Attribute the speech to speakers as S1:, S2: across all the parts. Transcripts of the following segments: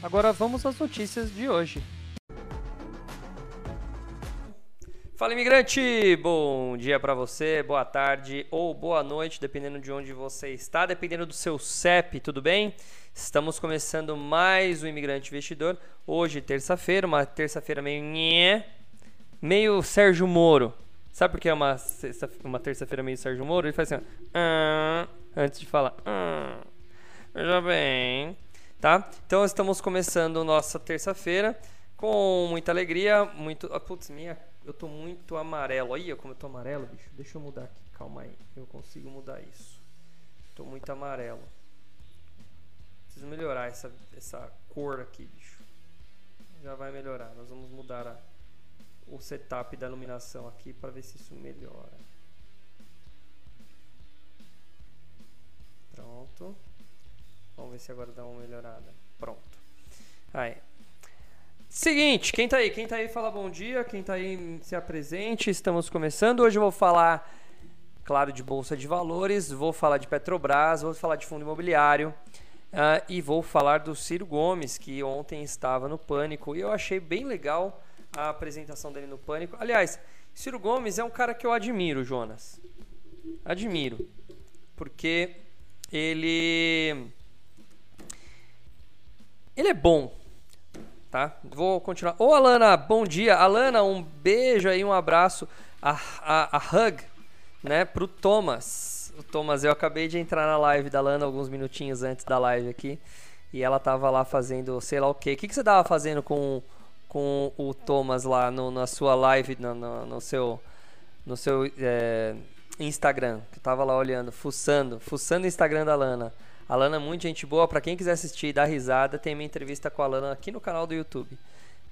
S1: Agora vamos às notícias de hoje. Fala imigrante! Bom dia para você, boa tarde ou boa noite, dependendo de onde você está, dependendo do seu CEP, tudo bem? Estamos começando mais o Imigrante Investidor. Hoje, terça-feira, uma terça-feira meio nhé, meio Sérgio Moro. Sabe por que é uma, uma terça-feira meio Sérgio Moro? Ele faz assim, ah, antes de falar. Ah, veja bem, tá? Então estamos começando nossa terça-feira com muita alegria, muito. Ah, putz, minha, eu tô muito amarelo. Aí, como eu tô amarelo, bicho. Deixa eu mudar aqui, calma aí. Eu consigo mudar isso. Tô muito amarelo. Preciso melhorar essa, essa cor aqui, bicho. Já vai melhorar. Nós vamos mudar a o setup da iluminação aqui para ver se isso melhora. Pronto. Vamos ver se agora dá uma melhorada. Pronto. Aí. Seguinte, quem tá aí? Quem tá aí fala bom dia, quem tá aí se apresente. Estamos começando. Hoje eu vou falar, claro, de bolsa de valores, vou falar de Petrobras, vou falar de fundo imobiliário. Uh, e vou falar do Ciro Gomes, que ontem estava no Pânico. E eu achei bem legal a apresentação dele no Pânico. Aliás, Ciro Gomes é um cara que eu admiro, Jonas. Admiro. Porque ele. Ele é bom. Tá? Vou continuar. Ô, Alana, bom dia. Alana, um beijo aí, um abraço. A, a, a hug, né, pro Thomas. O Thomas, eu acabei de entrar na live da Alana alguns minutinhos antes da live aqui. E ela tava lá fazendo sei lá o quê. O que, que você tava fazendo com com o Thomas lá no, na sua live, no, no, no seu, no seu é, Instagram. Que eu tava lá olhando, fuçando, fuçando o Instagram da Lana. A Lana é muito gente boa. Para quem quiser assistir e dar risada, tem minha entrevista com a Lana aqui no canal do YouTube.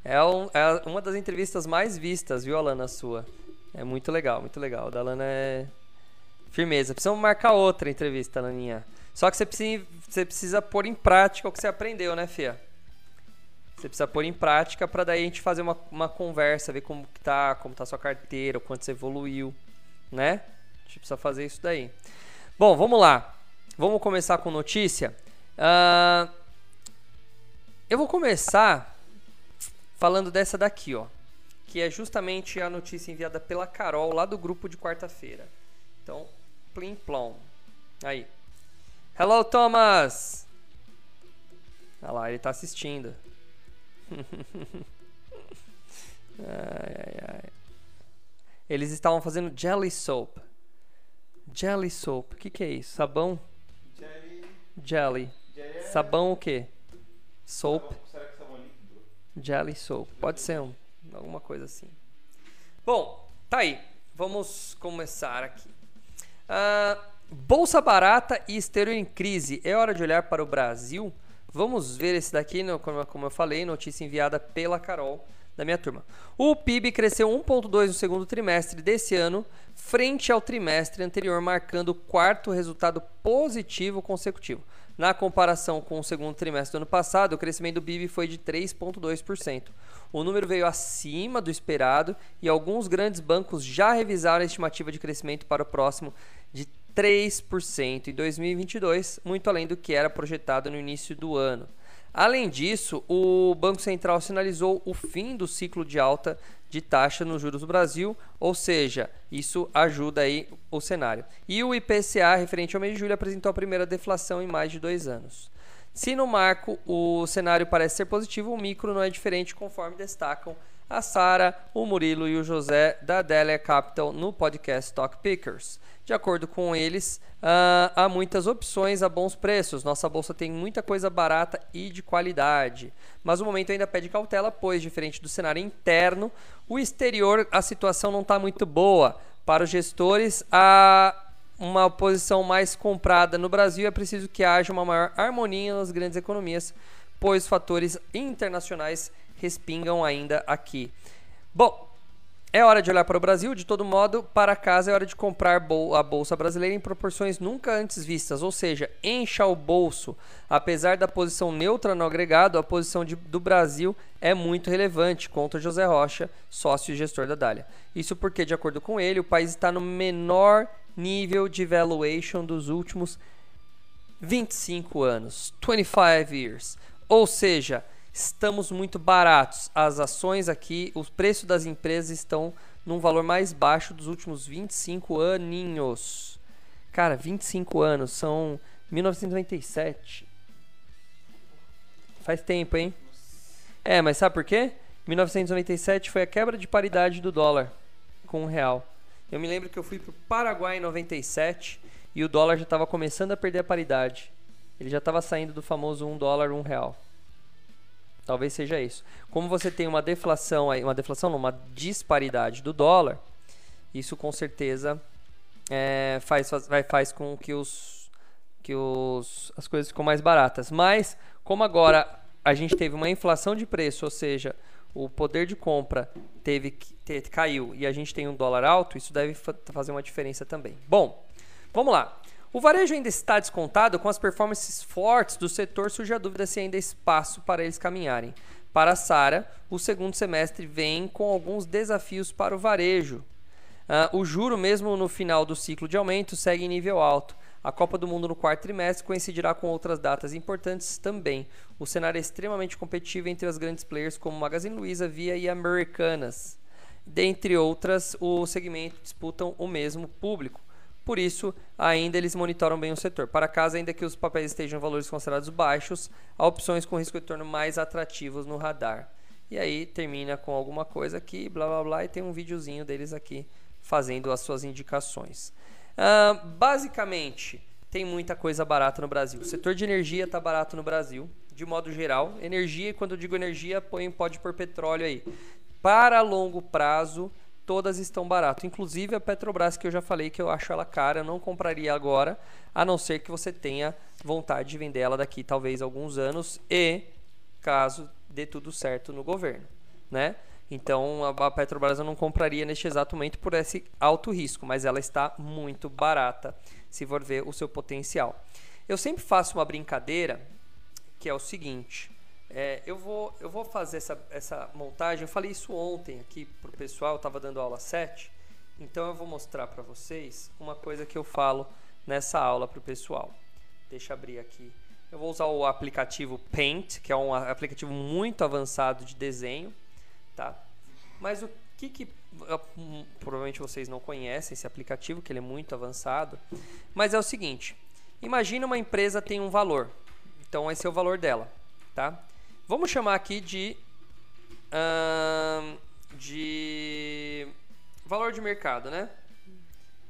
S1: É, um, é uma das entrevistas mais vistas, viu, Alana, sua? É muito legal, muito legal. da Lana é firmeza. Precisamos marcar outra entrevista, Laninha. Só que você precisa, você precisa pôr em prática o que você aprendeu, né, Fia? Você precisa pôr em prática para daí a gente fazer uma, uma conversa, ver como que tá, como tá sua carteira, o quanto você evoluiu, né? A gente precisa fazer isso daí. Bom, vamos lá. Vamos começar com notícia. Uh, eu vou começar falando dessa daqui, ó. Que é justamente a notícia enviada pela Carol lá do grupo de quarta-feira. Então, plim plom. Aí. Hello, Thomas! Olha lá, ele está assistindo ai, ai, ai. Eles estavam fazendo jelly soap. Jelly soap. O que, que é isso? Sabão? Jelly. É... Sabão o quê? Soap. Será que é sabão líquido? Jelly soap. Pode ser um, alguma coisa assim. Bom, tá aí. Vamos começar aqui. Uh, bolsa barata e exterior em crise. É hora de olhar para o Brasil? Vamos ver esse daqui, como eu falei, notícia enviada pela Carol da minha turma. O PIB cresceu 1,2 no segundo trimestre desse ano, frente ao trimestre anterior, marcando o quarto resultado positivo consecutivo. Na comparação com o segundo trimestre do ano passado, o crescimento do PIB foi de 3,2%. O número veio acima do esperado e alguns grandes bancos já revisaram a estimativa de crescimento para o próximo de 3% em 2022, muito além do que era projetado no início do ano. Além disso, o Banco Central sinalizou o fim do ciclo de alta de taxa nos juros do Brasil, ou seja, isso ajuda aí o cenário. E o IPCA, referente ao mês de julho, apresentou a primeira deflação em mais de dois anos. Se no marco o cenário parece ser positivo, o micro não é diferente, conforme destacam a Sara, o Murilo e o José da Delia Capital no podcast Stock Pickers. De acordo com eles, uh, há muitas opções a bons preços. Nossa bolsa tem muita coisa barata e de qualidade. Mas o momento ainda pede cautela, pois, diferente do cenário interno, o exterior a situação não está muito boa. Para os gestores, há uma posição mais comprada no Brasil é preciso que haja uma maior harmonia nas grandes economias pois fatores internacionais respingam ainda aqui. Bom, é hora de olhar para o Brasil, de todo modo, para casa é hora de comprar a bolsa brasileira em proporções nunca antes vistas, ou seja, encha o bolso. Apesar da posição neutra no agregado, a posição de, do Brasil é muito relevante, conta José Rocha, sócio e gestor da Dália. Isso porque, de acordo com ele, o país está no menor nível de valuation dos últimos 25 anos, 25 years. Ou seja, estamos muito baratos. As ações aqui, o preço das empresas estão num valor mais baixo dos últimos 25 aninhos. Cara, 25 anos, são 1997. Faz tempo, hein? É, mas sabe por quê? 1997 foi a quebra de paridade do dólar com o real. Eu me lembro que eu fui para o Paraguai em 97 e o dólar já estava começando a perder a paridade. Ele já estava saindo do famoso 1 dólar, 1 real. Talvez seja isso. Como você tem uma deflação, uma deflação, não, uma disparidade do dólar, isso com certeza é, faz, faz, faz com que, os, que os, as coisas ficam mais baratas. Mas, como agora a gente teve uma inflação de preço, ou seja, o poder de compra teve, teve caiu e a gente tem um dólar alto, isso deve fazer uma diferença também. Bom, vamos lá. O varejo ainda está descontado com as performances fortes do setor, surge a dúvida se ainda há espaço para eles caminharem. Para a Sara, o segundo semestre vem com alguns desafios para o varejo. Uh, o juro, mesmo no final do ciclo de aumento, segue em nível alto. A Copa do Mundo no quarto trimestre coincidirá com outras datas importantes também. O cenário é extremamente competitivo entre as grandes players como Magazine Luiza, Via e Americanas. Dentre outras, o segmento disputam o mesmo público. Por isso, ainda eles monitoram bem o setor. Para casa, ainda que os papéis estejam em valores considerados baixos, há opções com risco de retorno mais atrativos no radar. E aí termina com alguma coisa aqui, blá blá blá, e tem um videozinho deles aqui fazendo as suas indicações. Uh, basicamente, tem muita coisa barata no Brasil. O setor de energia está barato no Brasil, de modo geral. Energia, quando eu digo energia, põe, pode pôr petróleo aí. Para longo prazo, todas estão barato. Inclusive a Petrobras, que eu já falei que eu acho ela cara, eu não compraria agora, a não ser que você tenha vontade de vender ela daqui talvez alguns anos e caso dê tudo certo no governo, né? Então a Petrobras eu não compraria neste exato momento por esse alto risco, mas ela está muito barata se for ver o seu potencial. Eu sempre faço uma brincadeira que é o seguinte: é, eu, vou, eu vou fazer essa, essa montagem. Eu falei isso ontem aqui para o pessoal, eu estava dando aula 7. Então eu vou mostrar para vocês uma coisa que eu falo nessa aula para o pessoal. Deixa eu abrir aqui. Eu vou usar o aplicativo Paint, que é um aplicativo muito avançado de desenho. Tá? Mas o que, que hum, provavelmente vocês não conhecem esse aplicativo, que ele é muito avançado. Mas é o seguinte: imagina uma empresa tem um valor. Então esse é o valor dela. Tá? Vamos chamar aqui de de valor de mercado, né?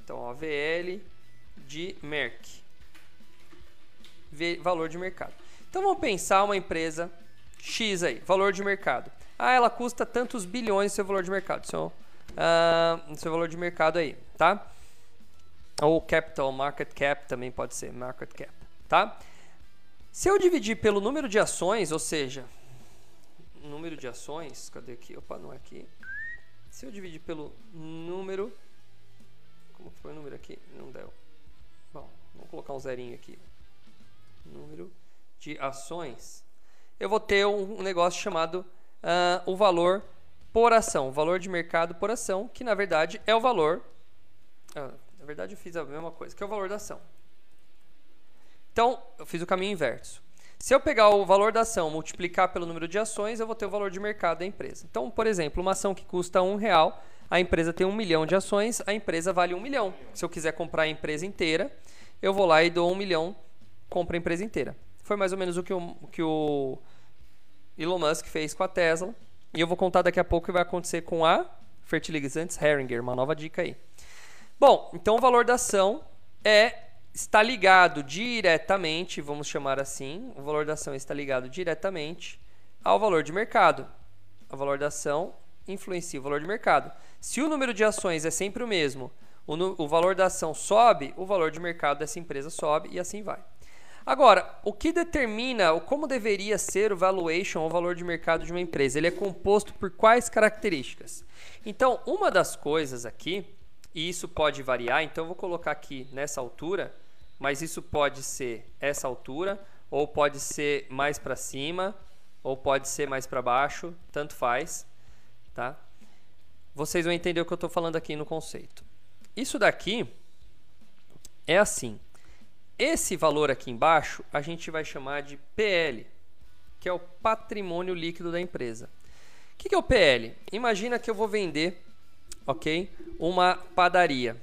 S1: Então, ó, VL de Merck. V, valor de mercado. Então, vamos pensar uma empresa X aí, valor de mercado. Ah, ela custa tantos bilhões seu valor de mercado. Seu, uh, seu valor de mercado aí, tá? Ou capital, market cap também pode ser, market cap, tá? Se eu dividir pelo número de ações, ou seja, número de ações, cadê aqui? Opa, não é aqui. Se eu dividir pelo número, como foi o número aqui? Não deu. Bom, vamos colocar um zerinho aqui. Número de ações. Eu vou ter um, negócio chamado uh, o valor por ação, o valor de mercado por ação, que na verdade é o valor. Uh, na verdade, eu fiz a mesma coisa, que é o valor da ação. Então, eu fiz o caminho inverso. Se eu pegar o valor da ação, multiplicar pelo número de ações, eu vou ter o valor de mercado da empresa. Então, por exemplo, uma ação que custa um real, a empresa tem um milhão de ações, a empresa vale um milhão. Se eu quiser comprar a empresa inteira, eu vou lá e dou um milhão, compro a empresa inteira. Foi mais ou menos o que o, que o Elon Musk fez com a Tesla. E eu vou contar daqui a pouco o que vai acontecer com a Fertilizantes Heringer, uma nova dica aí. Bom, então o valor da ação é está ligado diretamente, vamos chamar assim, o valor da ação está ligado diretamente ao valor de mercado. O valor da ação influencia o valor de mercado. Se o número de ações é sempre o mesmo, o, o valor da ação sobe, o valor de mercado dessa empresa sobe e assim vai. Agora, o que determina, como deveria ser o valuation, o valor de mercado de uma empresa? Ele é composto por quais características? Então, uma das coisas aqui, e isso pode variar, então eu vou colocar aqui nessa altura, mas isso pode ser essa altura, ou pode ser mais para cima, ou pode ser mais para baixo, tanto faz, tá? Vocês vão entender o que eu estou falando aqui no conceito. Isso daqui é assim. Esse valor aqui embaixo a gente vai chamar de PL, que é o patrimônio líquido da empresa. O que, que é o PL? Imagina que eu vou vender, ok, uma padaria.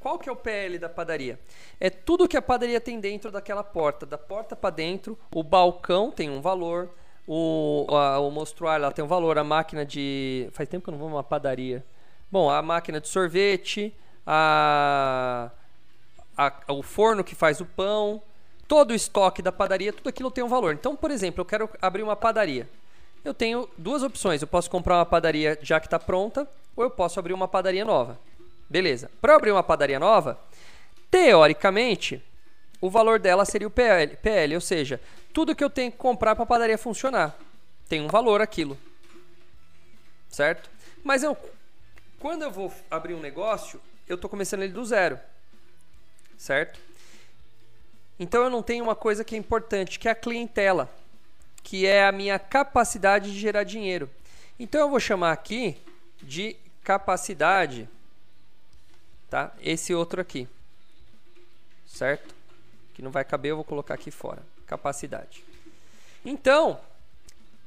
S1: Qual que é o PL da padaria? É tudo que a padaria tem dentro daquela porta. Da porta para dentro, o balcão tem um valor, o, a, o mostruário tem um valor, a máquina de... Faz tempo que eu não vou numa padaria. Bom, a máquina de sorvete, a, a, o forno que faz o pão, todo o estoque da padaria, tudo aquilo tem um valor. Então, por exemplo, eu quero abrir uma padaria. Eu tenho duas opções. Eu posso comprar uma padaria já que está pronta, ou eu posso abrir uma padaria nova. Beleza. Para abrir uma padaria nova, teoricamente, o valor dela seria o PL, PL ou seja, tudo que eu tenho que comprar para a padaria funcionar. Tem um valor aquilo. Certo? Mas eu, quando eu vou abrir um negócio, eu estou começando ele do zero certo? Então eu não tenho uma coisa que é importante, que é a clientela, que é a minha capacidade de gerar dinheiro. Então eu vou chamar aqui de capacidade, tá? Esse outro aqui, certo? Que não vai caber, eu vou colocar aqui fora. Capacidade. Então,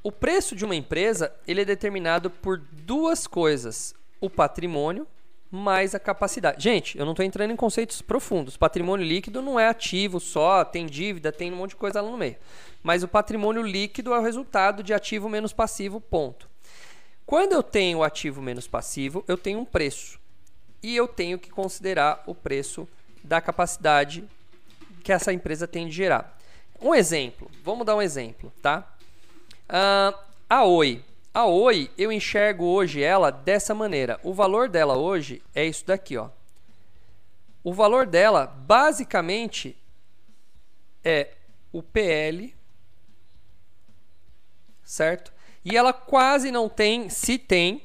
S1: o preço de uma empresa ele é determinado por duas coisas: o patrimônio mais a capacidade. Gente, eu não estou entrando em conceitos profundos. Patrimônio líquido não é ativo só, tem dívida, tem um monte de coisa lá no meio. Mas o patrimônio líquido é o resultado de ativo menos passivo, ponto. Quando eu tenho ativo menos passivo, eu tenho um preço. E eu tenho que considerar o preço da capacidade que essa empresa tem de gerar. Um exemplo, vamos dar um exemplo, tá? Uh, a Oi, a Oi, eu enxergo hoje ela dessa maneira. O valor dela hoje é isso daqui, ó. O valor dela, basicamente, é o PL, certo? E ela quase não tem, se tem,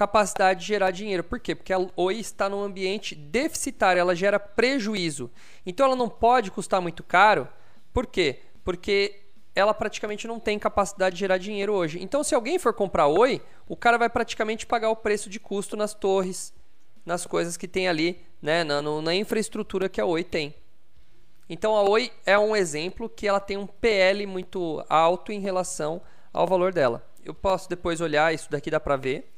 S1: capacidade de gerar dinheiro. Por quê? Porque a Oi está num ambiente deficitário, ela gera prejuízo. Então ela não pode custar muito caro. Por quê? Porque ela praticamente não tem capacidade de gerar dinheiro hoje. Então, se alguém for comprar Oi, o cara vai praticamente pagar o preço de custo nas torres, nas coisas que tem ali, né, na, na infraestrutura que a Oi tem. Então, a Oi é um exemplo que ela tem um PL muito alto em relação ao valor dela. Eu posso depois olhar, isso daqui dá para ver,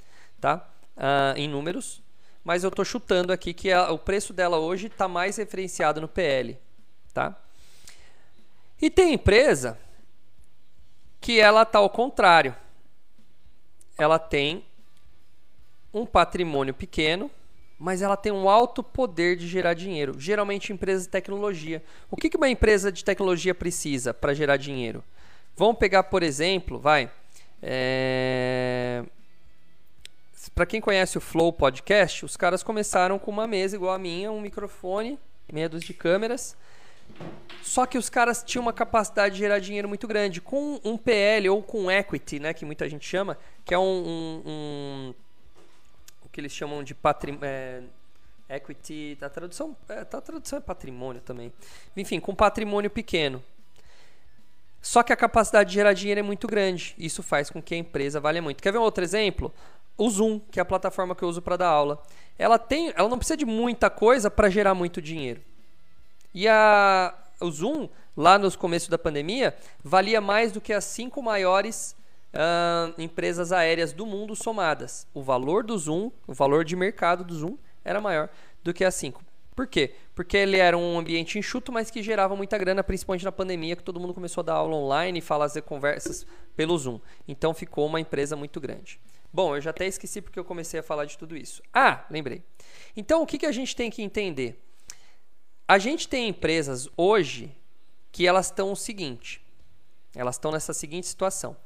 S1: tá? Uh, em números. Mas eu estou chutando aqui que a, o preço dela hoje está mais referenciado no PL, tá? E tem empresa que ela está ao contrário. Ela tem um patrimônio pequeno, mas ela tem um alto poder de gerar dinheiro. Geralmente empresas de tecnologia. O que, que uma empresa de tecnologia precisa para gerar dinheiro? Vamos pegar, por exemplo, vai. É... Para quem conhece o Flow Podcast, os caras começaram com uma mesa igual a minha, um microfone, meia dúzia de câmeras só que os caras tinham uma capacidade de gerar dinheiro muito grande. Com um PL ou com equity, né, que muita gente chama, que é um, um, um o que eles chamam de patrimônio. É, equity, a tradução, é, a tradução é patrimônio também. Enfim, com patrimônio pequeno. Só que a capacidade de gerar dinheiro é muito grande. Isso faz com que a empresa valha muito. Quer ver um outro exemplo? O Zoom, que é a plataforma que eu uso para dar aula. Ela tem, ela não precisa de muita coisa para gerar muito dinheiro. E a, o Zoom, lá nos começos da pandemia, valia mais do que as cinco maiores uh, empresas aéreas do mundo somadas. O valor do Zoom, o valor de mercado do Zoom, era maior do que as cinco. Por quê? Porque ele era um ambiente enxuto, mas que gerava muita grana, principalmente na pandemia, que todo mundo começou a dar aula online e fazer conversas pelo Zoom. Então ficou uma empresa muito grande. Bom, eu já até esqueci porque eu comecei a falar de tudo isso. Ah, lembrei. Então o que, que a gente tem que entender? A gente tem empresas hoje que elas estão o seguinte, elas estão nessa seguinte situação.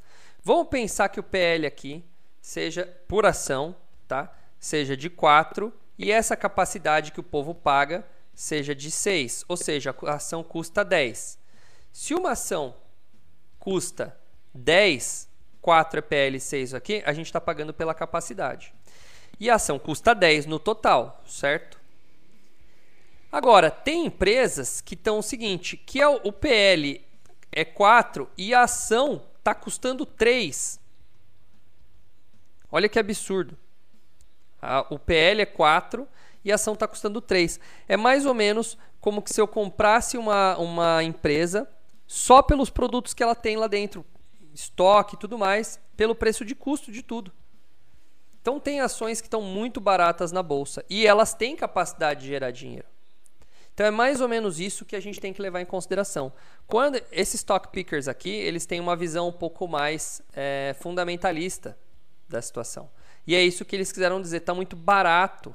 S1: Vamos pensar que o PL aqui seja por ação, tá? Seja de 4 e essa capacidade que o povo paga seja de 6, ou seja, a ação custa 10. Se uma ação custa 10, 4 é PL, 6 aqui, a gente está pagando pela capacidade. E a ação custa 10 no total, certo? Agora, tem empresas que estão o seguinte, que é o, o PL é 4 e a ação está custando 3. Olha que absurdo. o PL é 4 e a ação está custando 3. É mais ou menos como que se eu comprasse uma, uma empresa só pelos produtos que ela tem lá dentro, estoque e tudo mais, pelo preço de custo de tudo. Então tem ações que estão muito baratas na bolsa e elas têm capacidade de gerar dinheiro. Então é mais ou menos isso que a gente tem que levar em consideração. Quando esses stock pickers aqui, eles têm uma visão um pouco mais é, fundamentalista da situação. E é isso que eles quiseram dizer, está muito barato,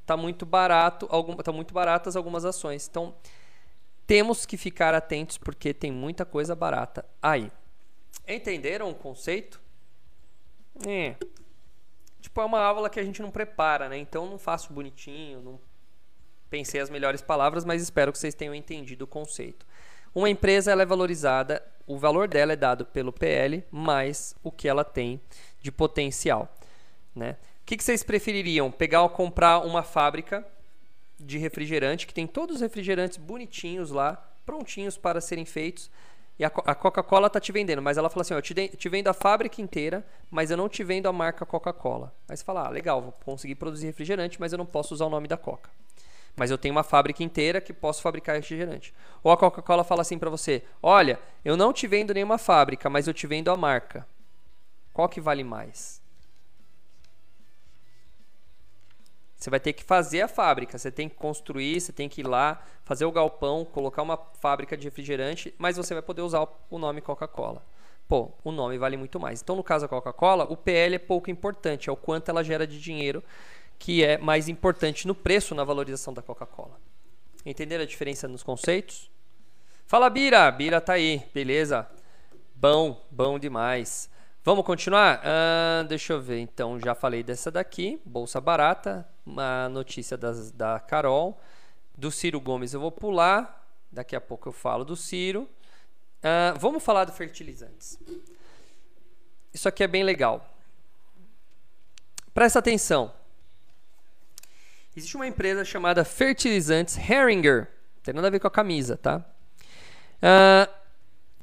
S1: está muito barato, algum, tá muito baratas algumas ações. Então temos que ficar atentos porque tem muita coisa barata aí. Entenderam o conceito? É. Tipo, é uma aula que a gente não prepara, né? Então não faço bonitinho, não pensei as melhores palavras, mas espero que vocês tenham entendido o conceito. Uma empresa ela é valorizada, o valor dela é dado pelo PL mais o que ela tem de potencial, né? O que, que vocês prefeririam? Pegar ou comprar uma fábrica de refrigerante que tem todos os refrigerantes bonitinhos lá, prontinhos para serem feitos e a, Coca-Cola tá te vendendo, mas ela fala assim: ó, eu te, te, vendo a fábrica inteira, mas eu não te vendo a marca Coca-Cola. Aí você fala: ah, legal, vou conseguir produzir refrigerante, mas eu não posso usar o nome da Coca. Mas eu tenho uma fábrica inteira que posso fabricar refrigerante. Ou a Coca-Cola fala assim para você: olha, eu não te vendo nenhuma fábrica, mas eu te vendo a marca. Qual que vale mais? Você vai ter que fazer a fábrica, você tem que construir, você tem que ir lá, fazer o galpão, colocar uma fábrica de refrigerante, mas você vai poder usar o nome Coca-Cola. Pô, o nome vale muito mais. Então, no caso da Coca-Cola, o PL é pouco importante, é o quanto ela gera de dinheiro que é mais importante no preço, na valorização da Coca-Cola. Entenderam a diferença nos conceitos? Fala, Bira! Bira tá aí, beleza? Bom, bom demais. Vamos continuar? Uh, deixa eu ver. Então, já falei dessa daqui, Bolsa Barata, uma notícia das, da Carol. Do Ciro Gomes eu vou pular. Daqui a pouco eu falo do Ciro. Uh, vamos falar do fertilizantes. Isso aqui é bem legal. Presta atenção. Existe uma empresa chamada Fertilizantes Heringer. Não tem nada a ver com a camisa, tá? Uh,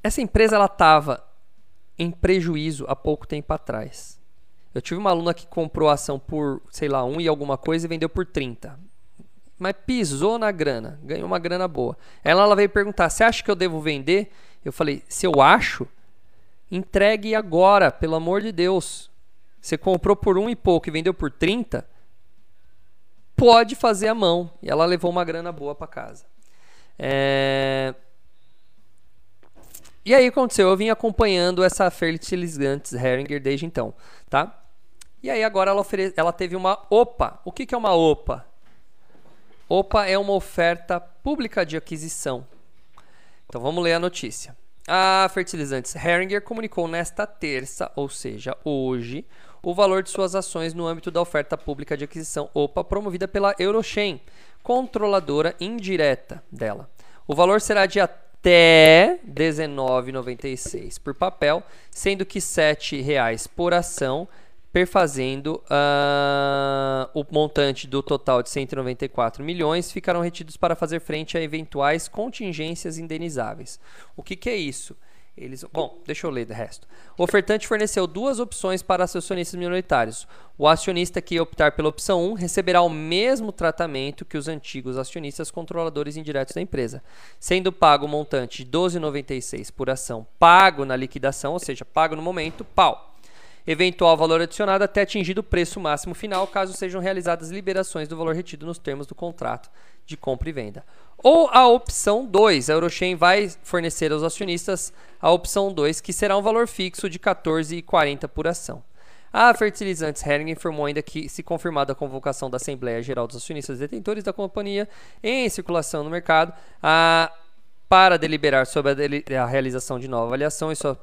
S1: essa empresa ela estava em prejuízo há pouco tempo atrás. Eu tive uma aluna que comprou a ação por, sei lá, um e alguma coisa e vendeu por 30. Mas pisou na grana, ganhou uma grana boa. Ela, ela veio perguntar: Você acha que eu devo vender? Eu falei: Se eu acho, entregue agora, pelo amor de Deus. Você comprou por um e pouco e vendeu por 30? Pode fazer a mão. E ela levou uma grana boa para casa. É... E aí aconteceu, eu vim acompanhando essa Fertilizantes Heringer desde então, tá? E aí agora ela, ofere... ela teve uma OPA. O que, que é uma OPA? OPA é uma oferta pública de aquisição. Então vamos ler a notícia. A Fertilizantes Heringer comunicou nesta terça, ou seja, hoje, o valor de suas ações no âmbito da oferta pública de aquisição OPA promovida pela Eurochem, controladora indireta dela. O valor será de até até R$19,96 por papel, sendo que R$ 7,00 por ação, perfazendo uh, o montante do total de 194 milhões, ficarão retidos para fazer frente a eventuais contingências indenizáveis. O que, que é isso? Eles, bom, deixa eu ler o resto. O ofertante forneceu duas opções para acionistas minoritários. O acionista que optar pela opção 1 receberá o mesmo tratamento que os antigos acionistas controladores indiretos da empresa, sendo pago o montante de 12,96 por ação pago na liquidação, ou seja, pago no momento, pau. Eventual valor adicionado até atingido o preço máximo final, caso sejam realizadas liberações do valor retido nos termos do contrato de compra e venda. Ou a opção 2, a Eurochem vai fornecer aos acionistas a opção 2, que será um valor fixo de 14,40 por ação. A Fertilizantes Hering informou ainda que, se confirmada a convocação da Assembleia Geral dos Acionistas Detentores da companhia em circulação no mercado, a para deliberar sobre a, a, realização de nova avaliação e sua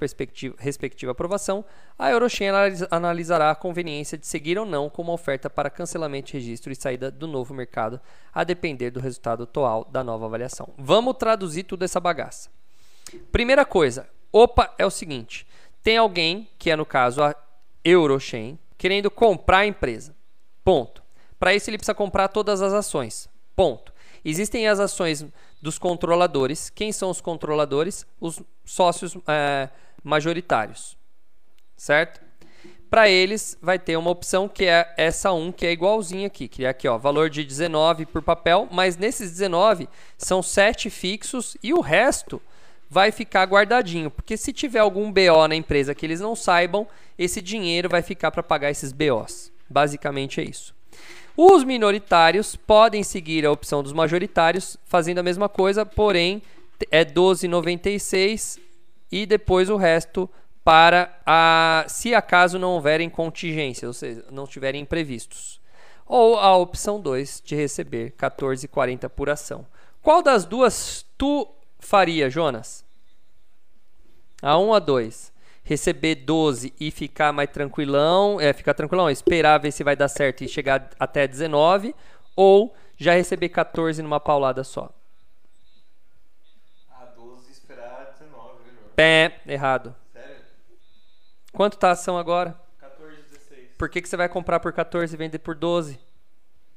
S1: respectiva aprovação, a Eurochem analisará a conveniência de seguir ou não com uma oferta para cancelamento registro e saída do novo mercado, a depender do resultado atual da nova avaliação. Vamos traduzir tudo essa bagaça. Primeira coisa, opa, é o seguinte: tem alguém, que é no caso a Eurochain, querendo comprar a empresa. Ponto. Para isso ele precisa comprar todas as ações. Ponto. Existem as ações dos controladores. Quem são os controladores? Os sócios é, majoritários. Certo? Para eles vai ter uma opção que é essa 1, que é igualzinha aqui, que é aqui, ó, valor de 19 por papel, mas nesses 19 são 7 fixos e o resto vai ficar guardadinho, porque se tiver algum BO na empresa que eles não saibam, esse dinheiro vai ficar para pagar esses BOs. Basicamente é isso. Os minoritários podem seguir a opção dos majoritários, fazendo a mesma coisa, porém é 12,96 e depois o resto para a se acaso não houverem contingências, ou seja, não tiverem imprevistos. Ou a opção 2 de receber 14,40 por ação. Qual das duas tu faria, Jonas? A 1 um, a 2 receber 12 e ficar mais tranquilão, é, ficar tranquilão, esperar ver se vai dar certo e chegar até 19, ou já receber 14 numa paulada só.
S2: A 12 esperar 19, viu?
S1: Pé, errado.
S2: Sério?
S1: Quanto tá a ação agora?
S2: 14, 16.
S1: Por que, que você vai comprar por 14 e vender por 12?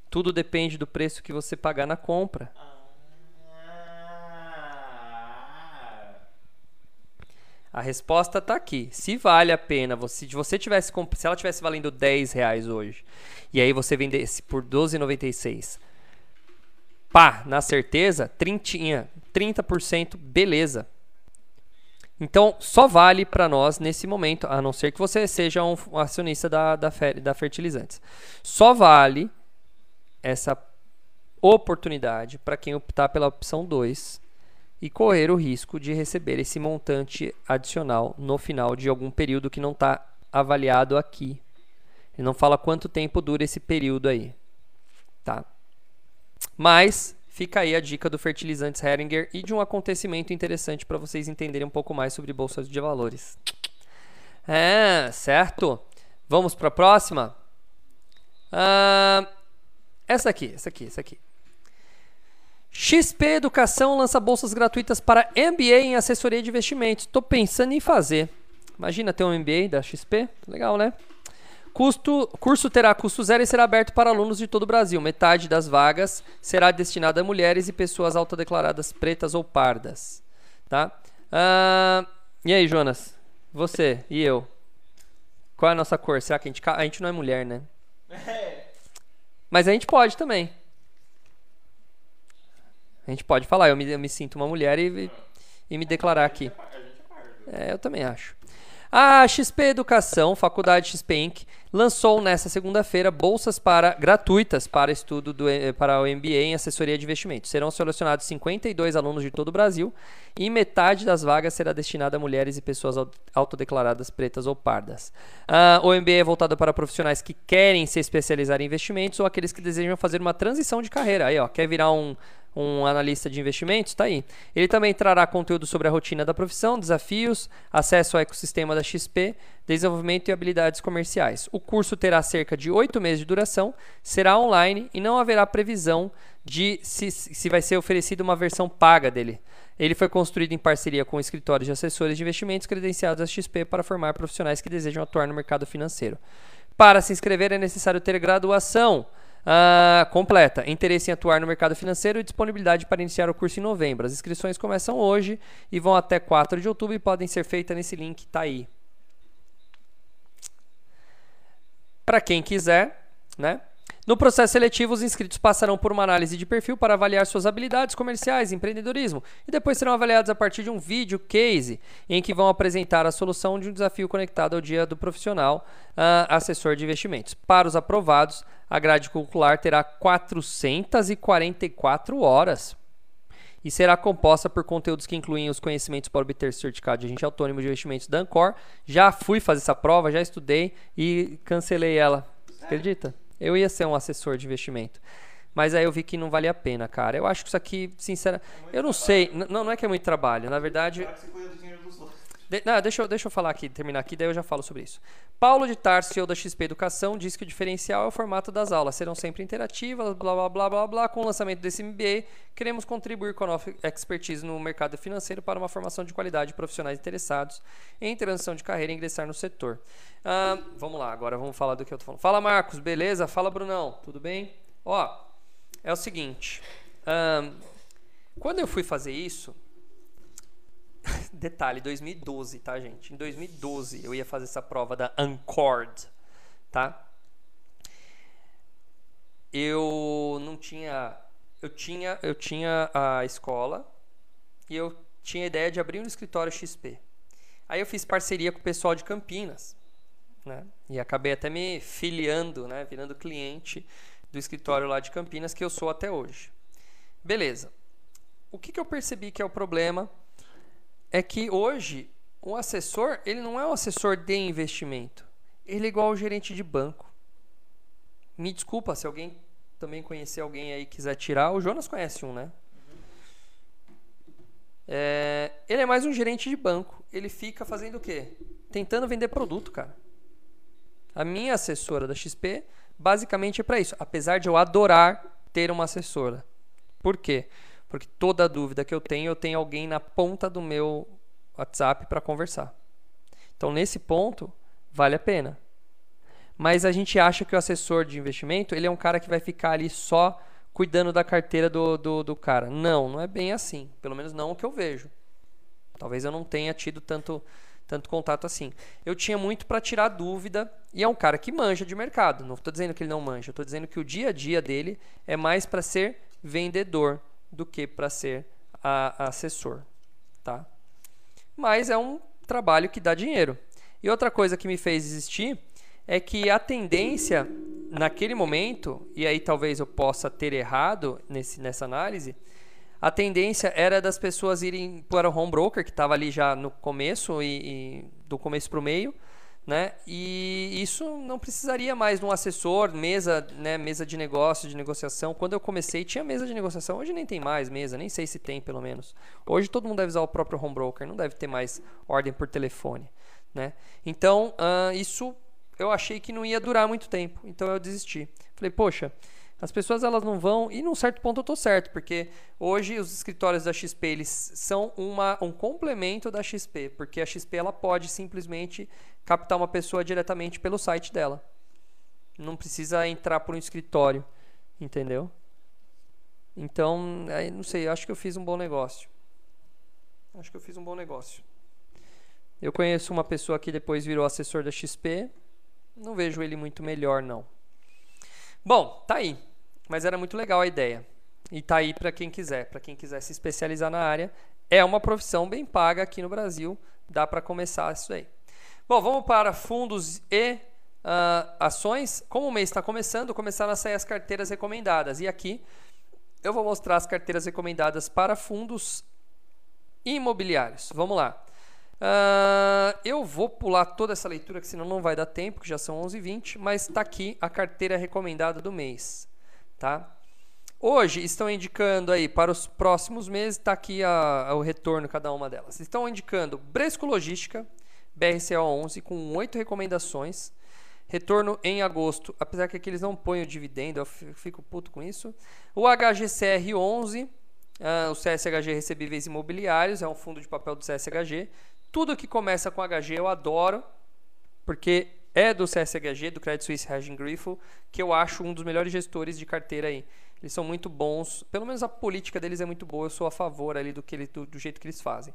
S1: Tudo depende do preço que você pagar na compra.
S2: Ah.
S1: A resposta está aqui. Se vale a pena, você, se você tivesse se ela tivesse valendo 10 reais hoje, e aí você vendesse por 12,96, pá, na certeza, 30, 30%, beleza. Então, só vale para nós nesse momento, a não ser que você seja um acionista da, da, da Fertilizantes. Só vale essa oportunidade para quem optar pela opção 2 e correr o risco de receber esse montante adicional no final de algum período que não está avaliado aqui. Ele não fala quanto tempo dura esse período aí. Tá? Mas fica aí a dica do Fertilizantes Heringer e de um acontecimento interessante para vocês entenderem um pouco mais sobre bolsas de valores. É, certo? Vamos para a próxima? Ah, essa aqui, essa aqui, essa aqui. XP Educação lança bolsas gratuitas para MBA em assessoria de investimentos. Estou pensando em fazer. Imagina ter um MBA da XP. Legal, né? Custo, curso terá custo zero e será aberto para alunos de todo o Brasil. Metade das vagas será destinada a mulheres e pessoas autodeclaradas pretas ou pardas. Tá? Ah, e aí, Jonas? Você e eu? Qual é a nossa cor? Será que a gente, a gente não é mulher, né?
S2: É.
S1: Mas a gente pode também. A gente pode falar, eu me, eu me sinto uma mulher e, e me declarar aqui. É, eu também acho. A XP Educação, Faculdade XP Inc., lançou nesta segunda-feira bolsas para, gratuitas para estudo do, eh, para o MBA em assessoria de investimentos. Serão selecionados 52 alunos de todo o Brasil e metade das vagas será destinada a mulheres e pessoas autodeclaradas pretas ou pardas. Uh, o MBA é voltado para profissionais que querem se especializar em investimentos ou aqueles que desejam fazer uma transição de carreira. Aí, ó, quer virar um um analista de investimentos, está aí. Ele também trará conteúdo sobre a rotina da profissão, desafios, acesso ao ecossistema da XP, desenvolvimento e habilidades comerciais. O curso terá cerca de oito meses de duração, será online e não haverá previsão de se, se vai ser oferecida uma versão paga dele. Ele foi construído em parceria com escritórios de assessores de investimentos credenciados à XP para formar profissionais que desejam atuar no mercado financeiro. Para se inscrever é necessário ter graduação Uh, completa. Interesse em atuar no mercado financeiro e disponibilidade para iniciar o curso em novembro. As inscrições começam hoje e vão até 4 de outubro e podem ser feitas nesse link, tá aí. Para quem quiser, né? No processo seletivo, os inscritos passarão por uma análise de perfil para avaliar suas habilidades comerciais empreendedorismo e depois serão avaliados a partir de um vídeo case em que vão apresentar a solução de um desafio conectado ao dia do profissional uh, assessor de investimentos. Para os aprovados, a grade curricular terá 444 horas e será composta por conteúdos que incluem os conhecimentos para obter certificado de agente autônomo de investimentos da Ancor. Já fui fazer essa prova, já estudei e cancelei ela. Acredita? Eu ia ser um assessor de investimento. Mas aí eu vi que não valia a pena, cara. Eu acho que isso aqui, sinceramente, eu não trabalho. sei. Não, não é que é muito trabalho. Na verdade. De- não, deixa, eu, deixa eu falar aqui, terminar aqui, daí eu já falo sobre isso. Paulo de Tarso, CEO da XP Educação, diz que o diferencial é o formato das aulas. Serão sempre interativas, blá blá blá blá blá. Com o lançamento desse MBA, queremos contribuir com a nossa expertise no mercado financeiro para uma formação de qualidade de profissionais interessados em transição de carreira e ingressar no setor. Ah, vamos lá, agora vamos falar do que eu tô falando. Fala, Marcos, beleza? Fala, Brunão, tudo bem? Ó, é o seguinte. ahn, quando eu fui fazer isso, detalhe, 2012, tá, gente? Em 2012 eu ia fazer essa prova da Ancord, tá? Eu não tinha, eu tinha, eu tinha a escola e eu tinha a ideia de abrir um escritório XP. Aí eu fiz parceria com o pessoal de Campinas, né? E acabei até me filiando, né, virando cliente do escritório lá de Campinas que eu sou até hoje. Beleza. O que, que eu percebi que é o problema é que hoje o assessor ele não é um assessor de investimento. Ele é igual ao gerente de banco. Me desculpa se alguém também conhecer alguém aí quiser tirar. O Jonas conhece um, né? É, ele é mais um gerente de banco. Ele fica fazendo o quê? Tentando vender produto, cara. A minha assessora da XP basicamente é para isso. Apesar de eu adorar ter uma assessora. Por quê? Porque toda dúvida que eu tenho, eu tenho alguém na ponta do meu WhatsApp para conversar. Então, nesse ponto, vale a pena. Mas a gente acha que o assessor de investimento ele é um cara que vai ficar ali só cuidando da carteira do, do, do cara. Não, não é bem assim. Pelo menos não o que eu vejo. Talvez eu não tenha tido tanto, tanto contato assim. Eu tinha muito para tirar dúvida e é um cara que manja de mercado. Não estou dizendo que ele não manja. Estou dizendo que o dia a dia dele é mais para ser vendedor do que para ser a, assessor, tá? Mas é um trabalho que dá dinheiro. E outra coisa que me fez desistir é que a tendência naquele momento, e aí talvez eu possa ter errado nesse, nessa análise, a tendência era das pessoas irem para o home broker, que estava ali já no começo e, e do começo para o meio, né? E isso não precisaria mais de um assessor, mesa, né? Mesa de negócio, de negociação. Quando eu comecei tinha mesa de negociação, hoje nem tem mais mesa, nem sei se tem pelo menos. Hoje todo mundo deve usar o próprio home broker, não deve ter mais ordem por telefone, né? Então uh, isso eu achei que não ia durar muito tempo, então eu desisti. Falei, poxa, as pessoas elas não vão e num certo ponto eu tô certo, porque hoje os escritórios da XP eles são uma, um complemento da XP, porque a XP ela pode simplesmente captar uma pessoa diretamente pelo site dela. Não precisa entrar por um escritório, entendeu? Então, aí, não sei, acho que eu fiz um bom negócio. Acho que eu fiz um bom negócio. Eu conheço uma pessoa que depois virou assessor da XP. Não vejo ele muito melhor, não. Bom, tá aí. Mas era muito legal a ideia. E tá aí para quem quiser, para quem quiser se especializar na área. É uma profissão bem paga aqui no Brasil. Dá para começar isso aí. Bom, vamos para fundos e uh, ações. Como o mês está começando, começaram a sair as carteiras recomendadas. E aqui eu vou mostrar as carteiras recomendadas para fundos imobiliários. Vamos lá. Uh, eu vou pular toda essa leitura, que senão não vai dar tempo, que já são 11h20, mas está aqui a carteira recomendada do mês. Tá? Hoje estão indicando aí para os próximos meses, está aqui a, a, o retorno cada uma delas. Estão indicando Bresco Logística, BRCO 11, com 8 recomendações. Retorno em agosto, apesar que aqui eles não põem o dividendo, eu fico puto com isso. O HGCR 11, uh, o CSHG Recebíveis Imobiliários, é um fundo de papel do CSHG. Tudo que começa com HG eu adoro, porque é do CSHG, do Credit Suisse Hedging Griffo, que eu acho um dos melhores gestores de carteira aí. Eles são muito bons, pelo menos a política deles é muito boa, eu sou a favor ali do, que ele, do, do jeito que eles fazem.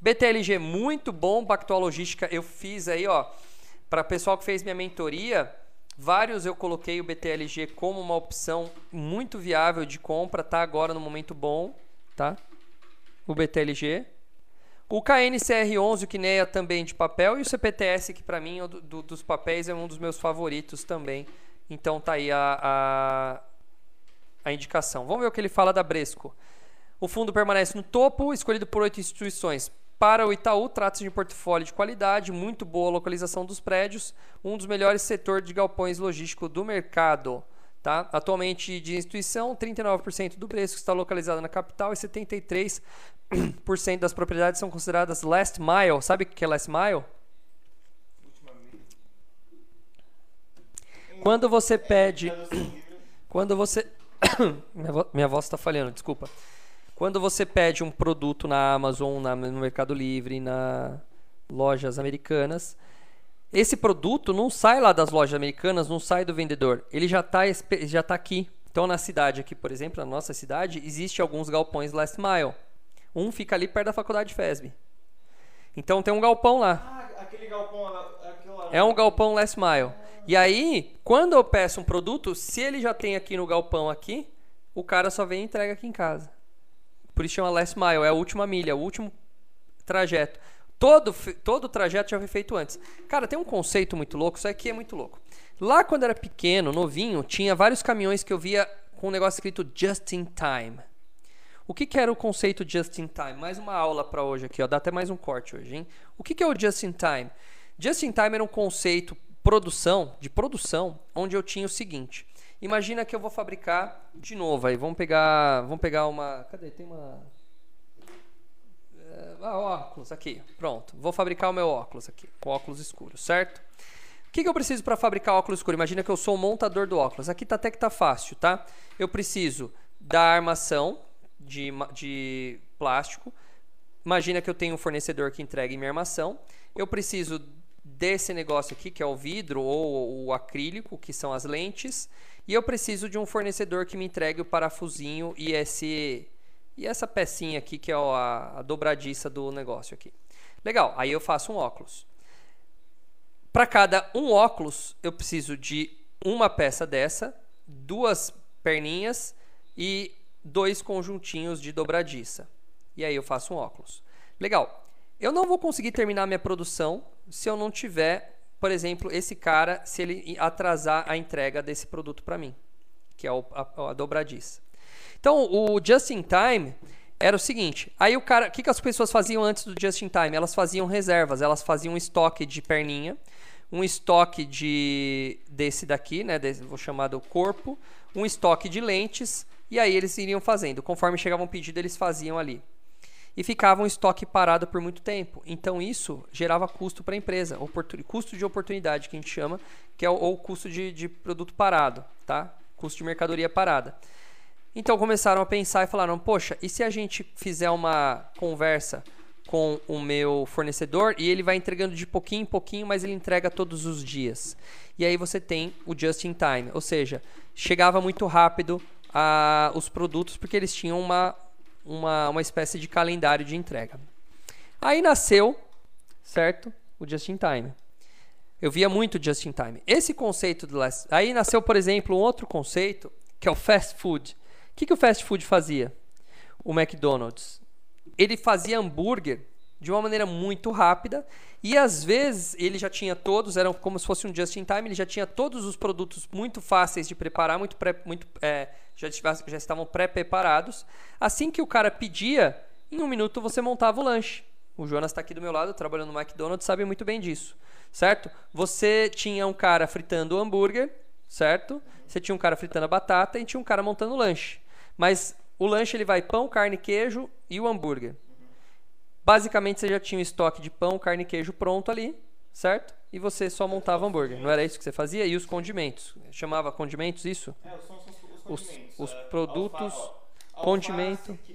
S1: BTLG muito bom, Pactual Logística eu fiz aí, ó, para o pessoal que fez minha mentoria, vários eu coloquei o BTLG como uma opção muito viável de compra, tá agora no momento bom, tá? O BTLG. O KNCR11, o Kinea também de papel e o CPTS que para mim do, do, dos papéis é um dos meus favoritos também. Então tá aí a, a, a indicação. Vamos ver o que ele fala da Bresco. O fundo permanece no topo, escolhido por oito instituições. Para o Itaú, trata-se de um portfólio de qualidade, muito boa localização dos prédios, um dos melhores setores de galpões logísticos do mercado. Tá? Atualmente de instituição, 39% do preço está localizado na capital e 73% das propriedades são consideradas last mile. Sabe o que é last mile? Quando você pede,
S2: Tradução livre.
S1: quando você minha, vo- minha voz está falhando, desculpa. Quando você pede um produto na Amazon, na- no Mercado Livre, na lojas americanas, esse produto não sai lá das lojas americanas, não sai do vendedor. Ele já está já tá aqui. Então na cidade aqui, por exemplo, na nossa cidade, existe alguns galpões last mile. Um fica ali perto da faculdade FESB. Então tem um galpão lá.
S2: Ah, aquele galpão lá.
S1: É um galpão last mile. E aí, quando eu peço um produto, se ele já tem aqui no galpão aqui, o cara só vem e entrega aqui em casa. Por isso chama last mile, é a última milha, o último trajeto. Todo, todo o trajeto já foi feito antes. Cara, tem um conceito muito louco, isso aqui é muito louco. Lá quando eu era pequeno, novinho, tinha vários caminhões que eu via com um negócio escrito just in time. O que, que era o conceito just in time? Mais uma aula para hoje aqui, ó. Dá até mais um corte hoje, hein? O que, que é o just in time? Just in time era um conceito produção, de produção, onde eu tinha o seguinte. Imagina que eu vou fabricar de novo aí. Vamos pegar, vamos pegar uma, cadê? Tem uma é, ah, óculos aqui. Pronto. Vou fabricar o meu óculos aqui, com óculos escuros, certo? O que, que eu preciso para fabricar óculos escuros? Imagina que eu sou o montador do óculos. Aqui tá até que tá fácil, tá? Eu preciso da armação de, de plástico. Imagina que eu tenho um fornecedor que entrega minha armação. Eu preciso desse negócio aqui, que é o vidro ou o acrílico, que são as lentes. E eu preciso de um fornecedor que me entregue o parafusinho e esse e essa pecinha aqui, que é a, a dobradiça do negócio aqui. Legal, aí eu faço um óculos. Para cada um óculos, eu preciso de uma peça dessa, duas perninhas e dois conjuntinhos de dobradiça. E aí eu faço um óculos. Legal. Eu não vou conseguir terminar minha produção se eu não tiver, por exemplo, esse cara, se ele atrasar a entrega desse produto para mim, que é a, a dobradiça. Então, o just in time era o seguinte: aí o cara, o que, que as pessoas faziam antes do just in time? Elas faziam reservas, elas faziam um estoque de perninha, um estoque de desse daqui, né, desse, vou chamar do corpo, um estoque de lentes, e aí eles iriam fazendo. Conforme chegava um pedido, eles faziam ali. E ficava um estoque parado por muito tempo. Então isso gerava custo para a empresa, custo de oportunidade que a gente chama, que é o, ou custo de, de produto parado, tá? Custo de mercadoria parada. Então começaram a pensar e falaram: Poxa, e se a gente fizer uma conversa com o meu fornecedor e ele vai entregando de pouquinho em pouquinho, mas ele entrega todos os dias? E aí você tem o just in time, ou seja, chegava muito rápido a, os produtos porque eles tinham uma, uma, uma espécie de calendário de entrega. Aí nasceu, certo? O just in time. Eu via muito just in time. Esse conceito do last... Aí nasceu, por exemplo, um outro conceito, que é o fast food. O que, que o fast food fazia? O McDonald's. Ele fazia hambúrguer de uma maneira muito rápida e às vezes ele já tinha todos, eram como se fosse um just in time, ele já tinha todos os produtos muito fáceis de preparar, muito, pré, muito é, já, já estavam pré-preparados. Assim que o cara pedia, em um minuto você montava o lanche. O Jonas está aqui do meu lado, trabalhando no McDonald's, sabe muito bem disso, certo? Você tinha um cara fritando o hambúrguer, certo? Você tinha um cara fritando a batata e tinha um cara montando o lanche. Mas o lanche ele vai pão, carne, queijo e o hambúrguer. Basicamente você já tinha um estoque de pão, carne e queijo pronto ali, certo? E você só montava hambúrguer. Não era isso que você fazia? E os condimentos? Chamava condimentos isso?
S2: É, são os,
S1: Os- os
S2: é,
S1: produtos,
S2: alfa-
S1: condimento.
S2: o que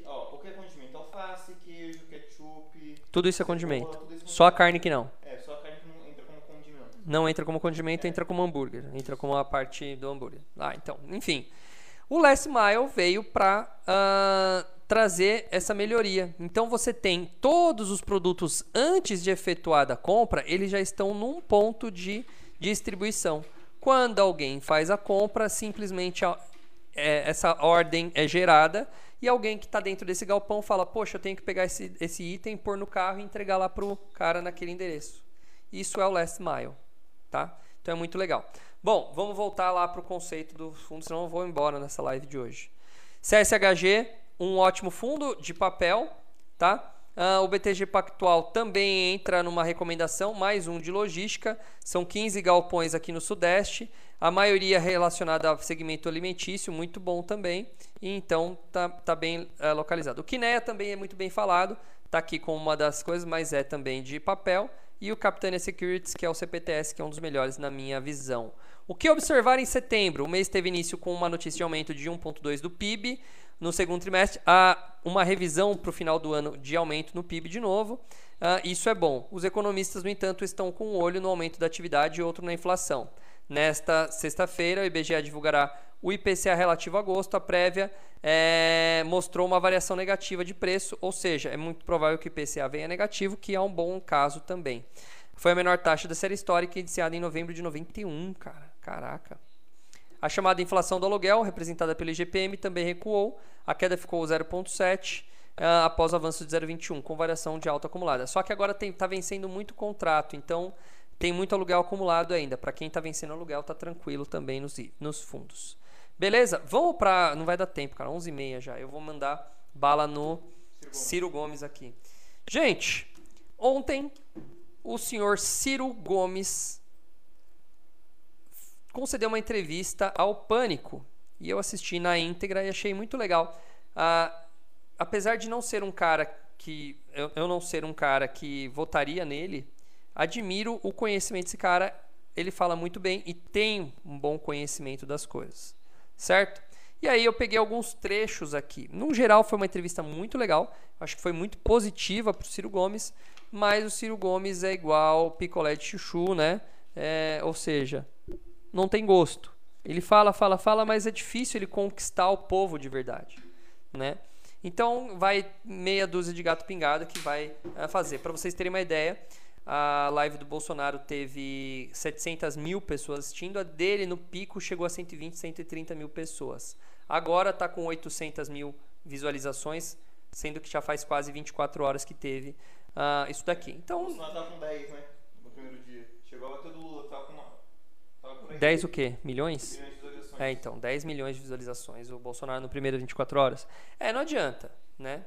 S2: é condimento? Alface, queijo, ketchup.
S1: Tudo isso é condimento.
S2: é
S1: Só a carne que não.
S2: É, só a carne que não entra como condimento.
S1: Não entra como condimento, entra como hambúrguer. Entra como a parte do hambúrguer. Ah, então, enfim. O Last Mile veio para trazer essa melhoria. Então você tem todos os produtos antes de efetuada a compra, eles já estão num ponto de distribuição. Quando alguém faz a compra, simplesmente é, essa ordem é gerada e alguém que está dentro desse galpão fala: Poxa, eu tenho que pegar esse, esse item, pôr no carro e entregar lá pro cara naquele endereço. Isso é o last mile, tá? Então é muito legal. Bom, vamos voltar lá pro conceito do fundo, senão eu vou embora nessa live de hoje. CSHG, um ótimo fundo de papel, tá? Uh, o BTG Pactual também entra numa recomendação, mais um de logística. São 15 galpões aqui no Sudeste, a maioria relacionada ao segmento alimentício, muito bom também. E então tá, tá bem uh, localizado. O Kinea também é muito bem falado, está aqui como uma das coisas, mas é também de papel. E o Capitania Securities, que é o CPTS, que é um dos melhores na minha visão. O que observar em setembro? O mês teve início com uma notícia de aumento de 1,2 do PIB no segundo trimestre, há uma revisão para o final do ano de aumento no PIB de novo. Uh, isso é bom. Os economistas, no entanto, estão com um olho no aumento da atividade e outro na inflação. Nesta sexta-feira, o IBGE divulgará o IPCA relativo a agosto. A prévia é, mostrou uma variação negativa de preço, ou seja, é muito provável que o IPCA venha negativo, que é um bom caso também. Foi a menor taxa da série histórica, iniciada em novembro de 91, cara. Caraca. A chamada inflação do aluguel, representada pelo IGPM, também recuou. A queda ficou 0,7 uh, ah, após o avanço de 0,21, com variação de alta acumulada. Só que agora está vencendo muito contrato, então tem muito aluguel acumulado ainda. Para quem está vencendo aluguel, está tranquilo também nos, nos fundos. Beleza? Vamos para. Não vai dar tempo, cara. 11h30 já. Eu vou mandar bala no Ciro, Ciro Gomes aqui. Gente, ontem o senhor Ciro Gomes concedeu uma entrevista ao Pânico. E eu assisti na íntegra e achei muito legal. Ah, apesar de não ser um cara que. Eu, eu não ser um cara que votaria nele, admiro o conhecimento desse cara. Ele fala muito bem e tem um bom conhecimento das coisas. Certo? E aí eu peguei alguns trechos aqui. No geral, foi uma entrevista muito legal. Acho que foi muito positiva para o Ciro Gomes. Mas o Ciro Gomes é igual picolé de chuchu, né? É, ou seja, não tem gosto. Ele fala, fala, fala, mas é difícil ele conquistar o povo de verdade, né? Então vai meia dúzia de gato pingado que vai uh, fazer. Para vocês terem uma ideia, a live do Bolsonaro teve 700 mil pessoas assistindo, a dele no pico chegou a 120, 130 mil pessoas. Agora está com 800 mil visualizações, sendo que já faz quase 24 horas que teve uh, isso daqui. Então, o
S2: Bolsonaro tá com 10, né? No primeiro dia. Chegou a bater do Lula, tá com
S1: 10 o quê? Milhões? milhões é, então, 10 milhões de visualizações. O Bolsonaro no primeiro 24 horas. É, não adianta, né?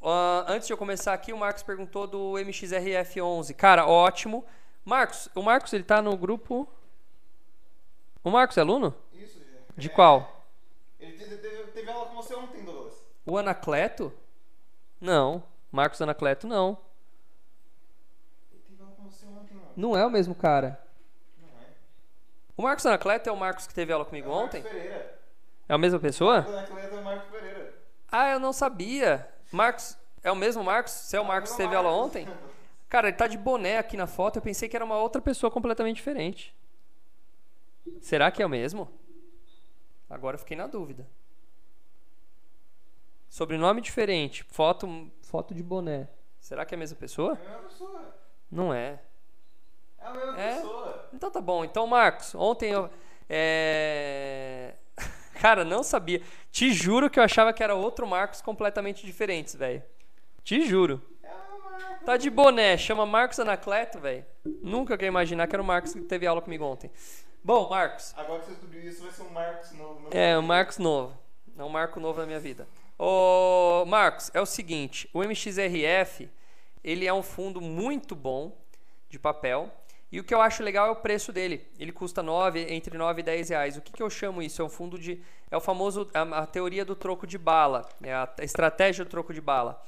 S1: Uh, antes de eu começar aqui, o Marcos perguntou do MXRF11. Cara, ótimo. Marcos, o Marcos ele tá no grupo. O Marcos é aluno?
S2: Isso, gente.
S1: De é, qual?
S2: Ele teve, teve, aula com você ontem, Douglas.
S1: O Anacleto? Não. Marcos Anacleto, não.
S2: Ele teve aula com você ontem, mano.
S1: Não é o mesmo cara. O Marcos Anacleto é o Marcos que teve aula comigo
S2: é
S1: ontem?
S2: Pereira.
S1: É a mesma pessoa?
S2: O Anacleto é o Marcos Pereira.
S1: Ah, eu não sabia. Marcos, é o mesmo Marcos? Você é o Marcos que teve aula ontem? Cara, ele tá de boné aqui na foto. Eu pensei que era uma outra pessoa completamente diferente. Será que é o mesmo? Agora eu fiquei na dúvida. Sobrenome diferente, foto, foto de boné. Será que é a mesma pessoa?
S2: É a mesma pessoa.
S1: Não é.
S2: É a mesma é? pessoa.
S1: Então tá bom. Então, Marcos, ontem eu. É... Cara, não sabia. Te juro que eu achava que era outro Marcos completamente diferentes, velho. Te juro.
S2: É
S1: tá de boné, chama Marcos Anacleto, velho. Nunca queria imaginar que era o Marcos que teve aula comigo ontem. Bom, Marcos.
S2: Agora que você descobriu isso, vai ser um Marcos novo.
S1: É, um Marcos novo. É um marco novo na minha vida. Ô, Marcos, é o seguinte: o MXRF ele é um fundo muito bom de papel. E o que eu acho legal é o preço dele. Ele custa 9, entre 9 e 10 reais. O que, que eu chamo isso? É um fundo de. É o famoso. A, a teoria do troco de bala. É a, estratégia do troco de bala.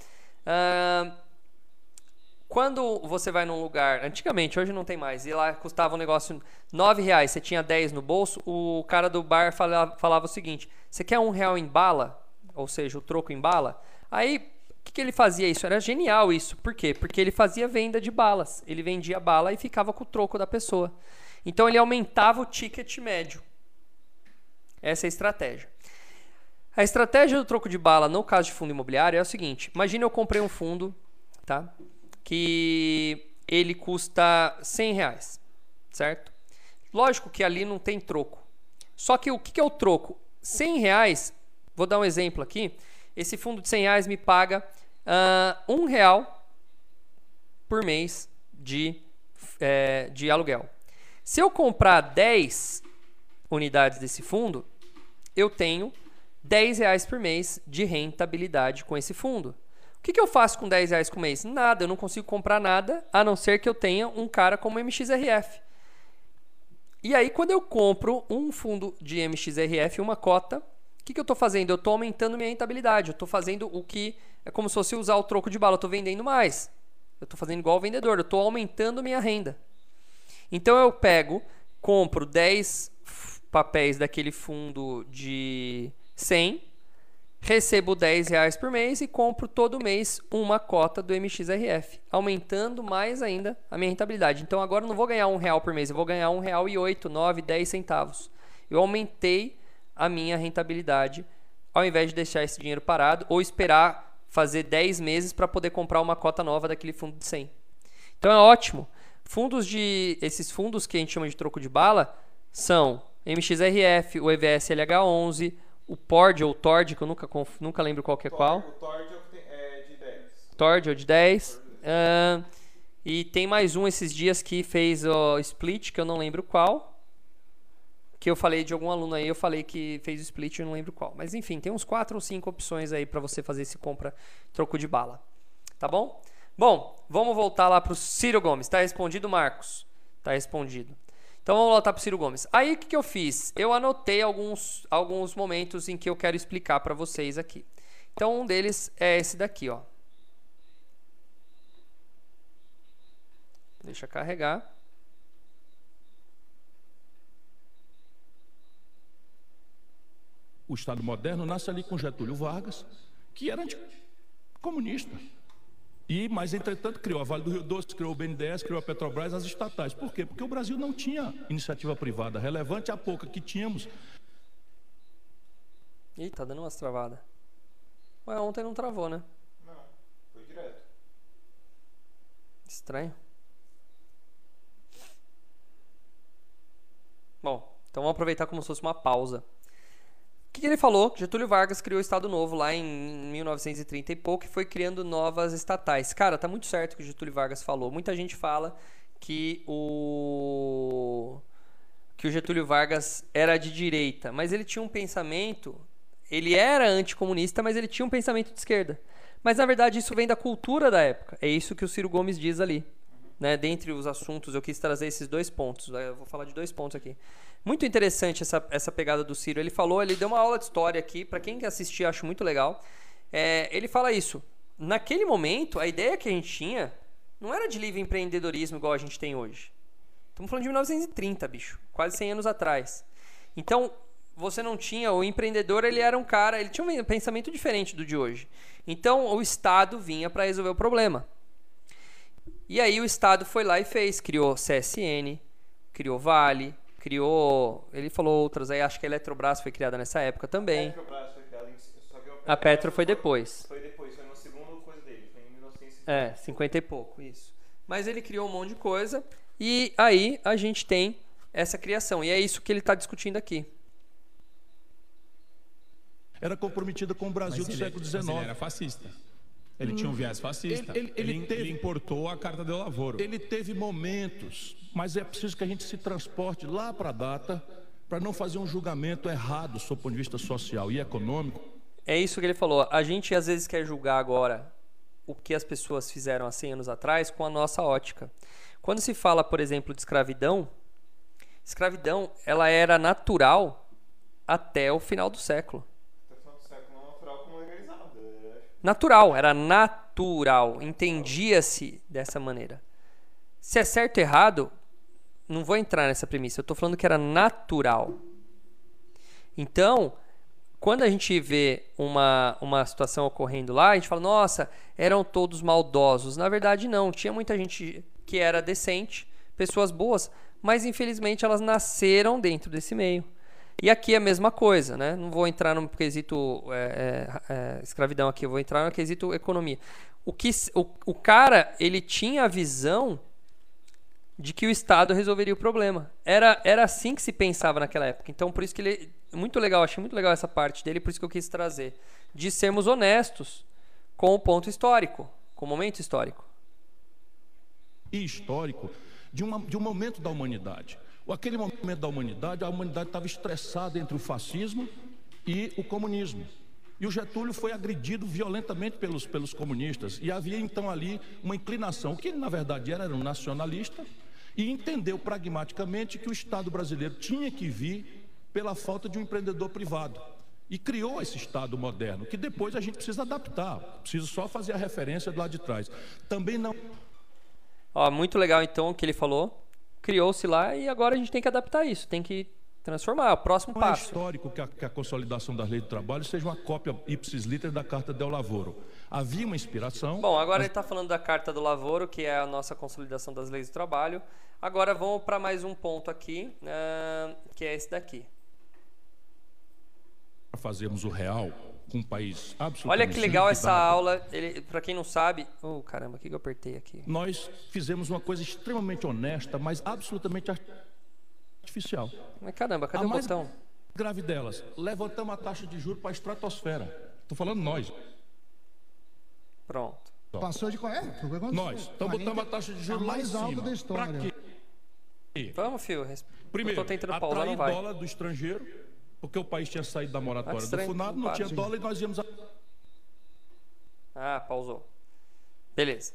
S1: Quando você vai num lugar, antigamente, hoje não tem mais, e lá custava um negócio 9 reais, você tinha 10 no bolso, o cara do bar falava, falava o seguinte: você quer um real em bala? Ou seja, o troco em bala? Aí que, que, ele fazia isso? Era genial isso. Por quê? Porque ele fazia venda de balas. Ele vendia bala e ficava com o troco da pessoa. Então ele aumentava o ticket médio. Essa é a estratégia. A estratégia do troco de bala no caso de fundo imobiliário é o seguinte: imagine eu comprei um fundo, tá? Que ele custa 100 reais, certo? Lógico que ali não tem troco. Só que o que é o troco? 100 reais, vou dar um exemplo aqui esse fundo de 100 reais me paga uh, um real por mês de, é, de aluguel. Se eu comprar 10 unidades desse fundo, eu tenho 10 reais por mês de rentabilidade com esse fundo. O que, que eu faço com 10 reais por mês? Nada, eu não consigo comprar nada, a não ser que eu tenha um cara como MXRF. E aí, quando eu compro um fundo de MXRF, uma cota, o que, que eu estou fazendo? Eu estou aumentando minha rentabilidade. Eu estou fazendo o que é como se fosse usar o troco de bala. Eu estou vendendo mais. Eu estou fazendo igual o vendedor. Eu estou aumentando minha renda. Então eu pego, compro 10 papéis daquele fundo de 100 recebo 10 reais por mês e compro todo mês uma cota do MXRF, aumentando mais ainda a minha rentabilidade. Então agora eu não vou ganhar um real por mês, eu vou ganhar um real e oito, nove, dez centavos. Eu aumentei a minha rentabilidade ao invés de deixar esse dinheiro parado ou esperar fazer 10 meses para poder comprar uma cota nova daquele fundo de 100. Então é ótimo. Fundos de esses fundos que a gente chama de troco de bala são MXRF, o EVS LH11, o Pord ou Tord, que eu nunca, nunca lembro qual que é qual.
S2: O Tord é de 10.
S1: Tord ou de 10. Uh, e tem mais um esses dias que fez o split, que eu não lembro qual. Que eu falei de algum aluno aí, eu falei que fez o split, eu não lembro qual. Mas enfim, tem uns 4 ou 5 opções aí para você fazer esse compra troco de bala. Tá bom? Bom, vamos voltar lá para o Ciro Gomes. Tá respondido, Marcos? Tá respondido. Então vamos voltar para o Ciro Gomes. Aí o que, que eu fiz? Eu anotei alguns, alguns momentos em que eu quero explicar para vocês aqui. Então um deles é esse daqui, ó. Deixa carregar.
S3: O Estado moderno nasce ali com Getúlio Vargas, que era comunista. E, mas, entretanto, criou a Vale do Rio Doce, criou o BNDES, criou a Petrobras, as estatais. Por quê? Porque o Brasil não tinha iniciativa privada relevante, a pouca que tínhamos.
S1: Ih, tá dando umas travadas. Ué, ontem não travou, né?
S2: Não, foi direto.
S1: Estranho. Bom, então vamos aproveitar como se fosse uma pausa. Que ele falou? Getúlio Vargas criou o Estado Novo lá em 1930 e pouco e foi criando novas estatais. Cara, tá muito certo o que o Getúlio Vargas falou. Muita gente fala que o que o Getúlio Vargas era de direita, mas ele tinha um pensamento, ele era anticomunista, mas ele tinha um pensamento de esquerda. Mas na verdade isso vem da cultura da época. É isso que o Ciro Gomes diz ali. Né? Dentre os assuntos, eu quis trazer esses dois pontos. Eu vou falar de dois pontos aqui. Muito interessante essa, essa pegada do Ciro. Ele falou, ele deu uma aula de história aqui, para quem assistir, acho muito legal. É, ele fala isso. Naquele momento, a ideia que a gente tinha não era de livre empreendedorismo igual a gente tem hoje. Estamos falando de 1930, bicho, quase 100 anos atrás. Então, você não tinha, o empreendedor ele era um cara, ele tinha um pensamento diferente do de hoje. Então, o Estado vinha para resolver o problema. E aí o Estado foi lá e fez, criou CSN, criou Vale, criou. Ele falou outras aí, acho que a Eletrobras foi criada nessa época também.
S2: A Petrobras foi criada em, só que
S1: A Petro foi depois.
S2: Foi depois, foi no segundo coisa dele, foi em 1950.
S1: É, 50 e pouco, isso. Mas ele criou um monte de coisa e aí a gente tem essa criação. E é isso que ele está discutindo aqui.
S3: Era comprometida com o Brasil
S4: Mas
S3: do
S4: ele-
S3: século
S4: mas
S3: XIX.
S4: Ele era fascista. Ele tinha um viés fascista.
S3: Ele- ele- ele teve-
S4: ele importou a Carta do Lavoro.
S3: Ele teve momentos, mas é preciso que a gente se transporte lá para a data para não fazer um julgamento errado sob o ponto de vista social e econômico.
S1: É isso que ele falou. A gente às vezes quer julgar agora o que as pessoas fizeram há 100 anos atrás com a nossa ótica. Quando se fala, por exemplo, de escravidão, escravidão ela era natural até o final do século.
S2: Até o final do século não natural como é, acho.
S1: Natural, era natural, entendia-se dessa maneira. Se é certo ou errado, não vou entrar nessa premissa. Eu estou falando que era natural. Então, quando a gente vê uma, uma situação ocorrendo lá, a gente fala, nossa, eram todos maldosos. Na verdade, não. Tinha muita gente que era decente, pessoas boas, mas infelizmente elas nasceram dentro desse meio. E aqui é a mesma coisa, né? Não vou entrar no quesito é, é, é, escravidão aqui, eu vou entrar no quesito economia. O, que, o, o cara, ele tinha a visão de que o Estado resolveria o problema. Era, era assim que se pensava naquela época. Então, por isso que ele. Muito legal, achei muito legal essa parte dele, por isso que eu quis trazer. De sermos honestos com o ponto histórico, com o momento histórico.
S3: e histórico de, uma, de um momento da humanidade. Aquele momento da humanidade, a humanidade estava estressada entre o fascismo e o comunismo. E o Getúlio foi agredido violentamente pelos, pelos comunistas. E havia então ali uma inclinação, que na verdade era um nacionalista, e entendeu pragmaticamente que o Estado brasileiro tinha que vir pela falta de um empreendedor privado. E criou esse Estado moderno, que depois a gente precisa adaptar. Preciso só fazer a referência do lado de trás. Também não.
S1: Ó, muito legal então o que ele falou. Criou-se lá e agora a gente tem que adaptar isso, tem que transformar, é o próximo
S3: Não é
S1: passo.
S3: histórico que a, que a consolidação das leis do trabalho seja uma cópia ipsis liter da Carta del Lavoro. Havia uma inspiração.
S1: Bom, agora ele está falando da Carta do Lavoro, que é a nossa consolidação das leis do trabalho. Agora vamos para mais um ponto aqui, ah, que é esse daqui.
S3: para fazermos o real com um país absolutamente.
S1: Olha que legal essa aula. Para quem não sabe, oh caramba, o que que eu apertei aqui?
S3: Nós fizemos uma coisa extremamente honesta, mas absolutamente artificial.
S1: Mas caramba, cadê
S3: A
S1: o
S3: mais
S1: botão?
S3: grave delas, levantamos a taxa de juros para a estratosfera. Estou falando nós.
S1: Pronto.
S5: Passou de qual é?
S3: Nós. Então
S5: 40,
S3: botamos a taxa de juros
S5: a mais alta da história.
S3: Para quê?
S1: Vamos, Fio. res-
S3: Primeiro,
S1: eu tô tentando pausar, não vai.
S3: dólar do estrangeiro, porque o país tinha saído da moratória do Funado,
S1: não
S3: não tinha dólar e nós íamos a...
S1: Ah, pausou. Beleza.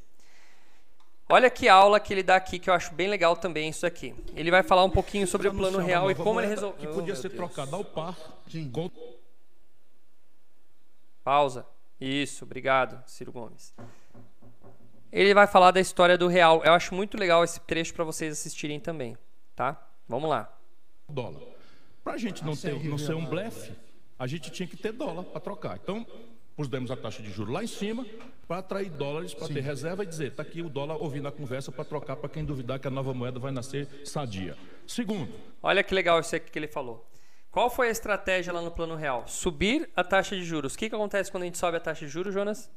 S1: Olha que aula que ele dá aqui, que eu acho bem legal também isso aqui. Ele vai falar um pouquinho sobre o plano real e como ele resolveu.
S3: Que podia ser trocada ao par
S5: Sim.
S3: com
S1: Pausa. Isso, obrigado, Ciro Gomes. Ele vai falar da história do real. Eu acho muito legal esse trecho para vocês assistirem também, tá? Vamos lá.
S3: dólar. Para a gente não, ter, não ser um blefe, a gente tinha que ter dólar para trocar. Então, pusemos a taxa de juros lá em cima para atrair dólares, para ter reserva e dizer, está aqui o dólar ouvindo a conversa para trocar para quem duvidar que a nova moeda vai nascer sadia. Segundo,
S1: Olha que legal isso aqui que ele falou. Qual foi a estratégia lá no plano real? Subir a taxa de juros. O que, que acontece quando a gente sobe a taxa de juros, Jonas?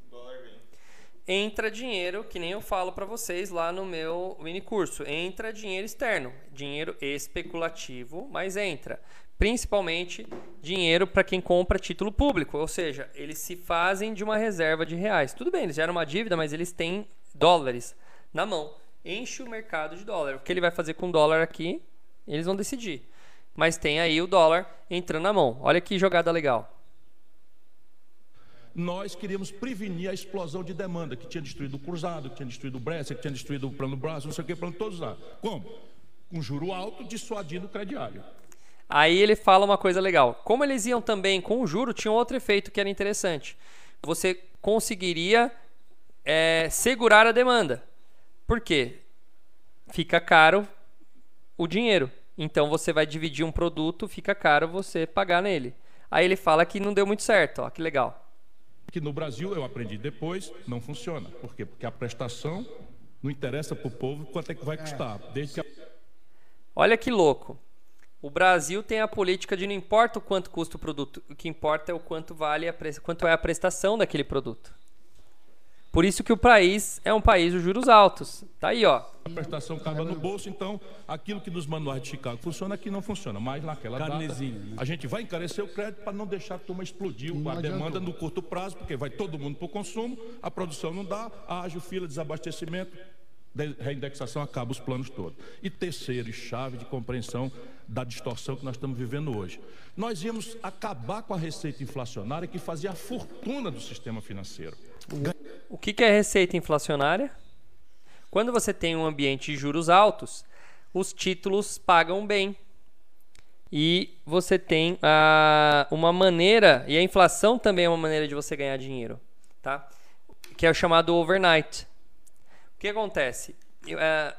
S1: Entra dinheiro, que nem eu falo para vocês lá no meu mini curso. Entra dinheiro externo, dinheiro especulativo, mas entra. Principalmente dinheiro para quem compra título público, ou seja, eles se fazem de uma reserva de reais. Tudo bem, eles geram uma dívida, mas eles têm dólares na mão. Enche o mercado de dólar. O que ele vai fazer com o dólar aqui, eles vão decidir. Mas tem aí o dólar entrando na mão. Olha que jogada legal.
S3: nós queríamos prevenir a explosão de demanda que tinha destruído o Cruzado, que tinha destruído o Bresser, que tinha destruído o Plano Brasil, não sei o que, plano todos lá. Como? Com juro alto, dissuadindo o crediário.
S1: Aí ele fala uma coisa legal. Como eles iam também com o juro, tinha um outro efeito que era interessante. Você conseguiria é, segurar a demanda. Por quê? Fica caro o dinheiro. Então você vai dividir um produto, fica caro você pagar nele. Aí ele fala que não deu muito certo, ó, que legal.
S3: Que no Brasil, eu aprendi depois, não funciona. Por quê? Porque a prestação não interessa para o povo quanto é que vai custar. Desde que a
S1: Olha que louco. O Brasil tem a política de não importa o quanto custa o produto, o que importa é o quanto vale a pres- quanto é a prestação daquele produto. Por isso que o país é um país de juros altos. Tá aí, ó.
S3: A prestação acaba no bolso, então aquilo que nos manuais de Chicago funciona, aqui não funciona. Mas naquela
S4: Carnezinho,
S3: data,
S4: né?
S3: a gente vai encarecer o crédito para não deixar a turma explodir
S5: não
S3: a demanda
S5: adiantou.
S3: no curto prazo, porque vai todo mundo para o consumo, a produção não dá, haja fila, desabastecimento, de- reindexação, acaba os planos todos. E terceiro, e chave de compreensão da distorção que nós estamos vivendo hoje. Nós íamos acabar com a receita inflacionária que fazia a fortuna do sistema financeiro.
S1: O que é receita inflacionária? Quando você tem um ambiente de juros altos, os títulos pagam bem. E você tem ah, uma maneira, e a inflação também é uma maneira de você ganhar dinheiro, tá? Que é o chamado overnight. O que acontece? Eu, ah,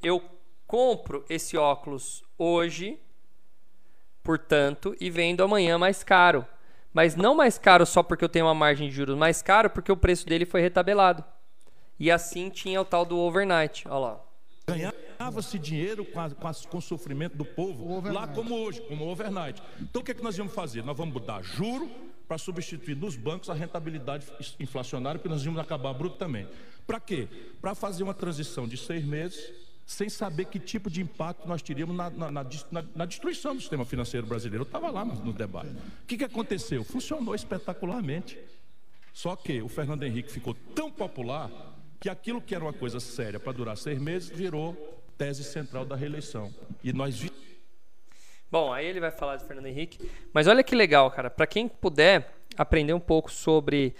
S1: eu compro esse óculos hoje, portanto, e vendo amanhã mais caro. Mas não mais caro só porque eu tenho uma margem de juros, mais caro porque o preço dele foi retabelado. E assim tinha o tal do overnight. Olha lá.
S3: Ganhava-se dinheiro com, a- com a- com o sofrimento do povo, lá como hoje, como overnight. Então o que, é que nós íamos fazer? Nós vamos mudar juro para substituir nos bancos a rentabilidade inflacionária, porque nós íamos acabar abruptamente. Para quê? Para fazer uma transição de seis meses, sem saber que tipo de impacto nós teríamos na, na- na na- destruição do sistema financeiro brasileiro. Eu estava lá no, debate. O que, que aconteceu? Funcionou espetacularmente. Só que o Fernando Henrique ficou tão popular que aquilo que era uma coisa séria para durar seis meses virou tese central da reeleição. E nós
S1: Bom, aí ele vai falar de Fernando Henrique. Mas olha que legal, cara. Para quem puder, aprender um pouco sobre.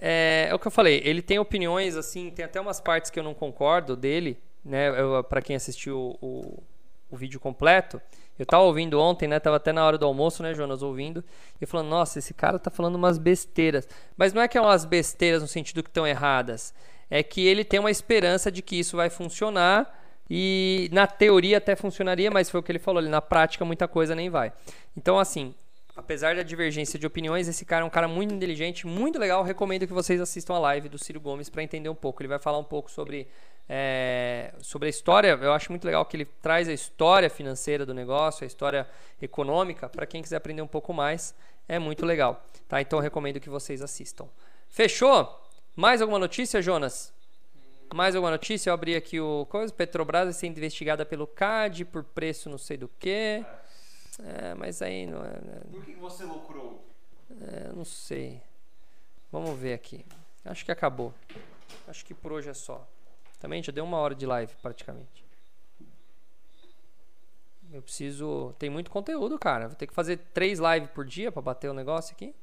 S1: É, é o que eu falei, ele tem opiniões, assim, tem até umas partes que eu não concordo dele, né? Para quem assistiu o, o vídeo completo. Eu tava ouvindo ontem, né? Tava até na hora do almoço, né, Jonas, ouvindo. E falando, nossa, esse cara tá falando umas besteiras. Mas não é que é umas besteiras no sentido que estão erradas. É que ele tem uma esperança de que isso vai funcionar. E na teoria até funcionaria, mas foi o que ele falou ali. Na prática, muita coisa nem vai. Então, assim, apesar da divergência de opiniões, esse cara é um cara muito inteligente, muito legal. Recomendo que vocês assistam a live do Ciro Gomes para entender um pouco. Ele vai falar um pouco sobre, é, sobre a história. Eu acho muito legal que ele traz a história financeira do negócio, a história econômica. Para quem quiser aprender um pouco mais, é muito legal. Tá? Então recomendo que vocês assistam. Fechou? Mais alguma notícia, Jonas? Mais alguma notícia? Eu abri aqui o. Petrobras sendo investigada pelo CAD por preço não sei do que. É, mas aí não é. Né?
S2: Por que você lucrou?
S1: É, não sei. Vamos ver aqui. Acho que acabou. Acho que por hoje é só. Também já deu uma hora de live praticamente. Eu preciso. Tem muito conteúdo, cara. Vou ter que fazer três lives por dia para bater o negócio aqui.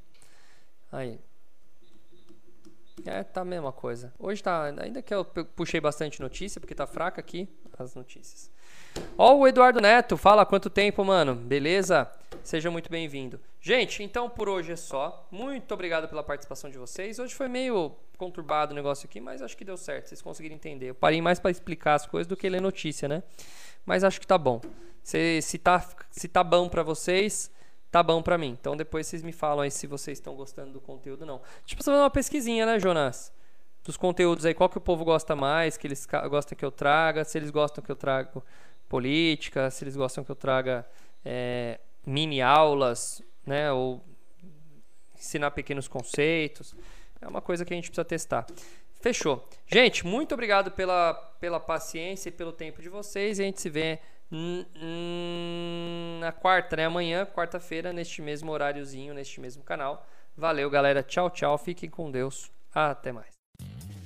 S1: Aí. É, tá a mesma coisa. Hoje tá. Ainda que eu puxei bastante notícia, porque tá fraca aqui as notícias. Ó, o Eduardo Neto, fala quanto tempo, mano. Beleza? Seja muito bem-vindo. Gente, então por hoje é só. Muito obrigado pela participação de vocês. Hoje foi meio conturbado o negócio aqui, mas acho que deu certo. Vocês conseguiram entender. Eu parei mais para explicar as coisas do que ler notícia, né? Mas acho que tá bom. Se, se, tá, se tá bom para vocês, tá bom para mim. Então depois vocês me falam aí se vocês estão gostando do conteúdo ou não. Tipo, você fazer uma pesquisinha, né, Jonas? Dos conteúdos aí, qual que o povo gosta mais, que eles gostam que eu traga, se eles gostam que eu trago política, se eles gostam que eu traga é, mini aulas, né, ou ensinar pequenos conceitos. É uma coisa que a gente precisa testar. Fechou. Gente, muito obrigado pela, pela paciência e pelo tempo de vocês. E a gente se vê na quarta, né? Amanhã, quarta-feira, neste mesmo horáriozinho, neste mesmo canal. Valeu, galera. Tchau, tchau. Fiquem com Deus. Até mais. Mm-hmm.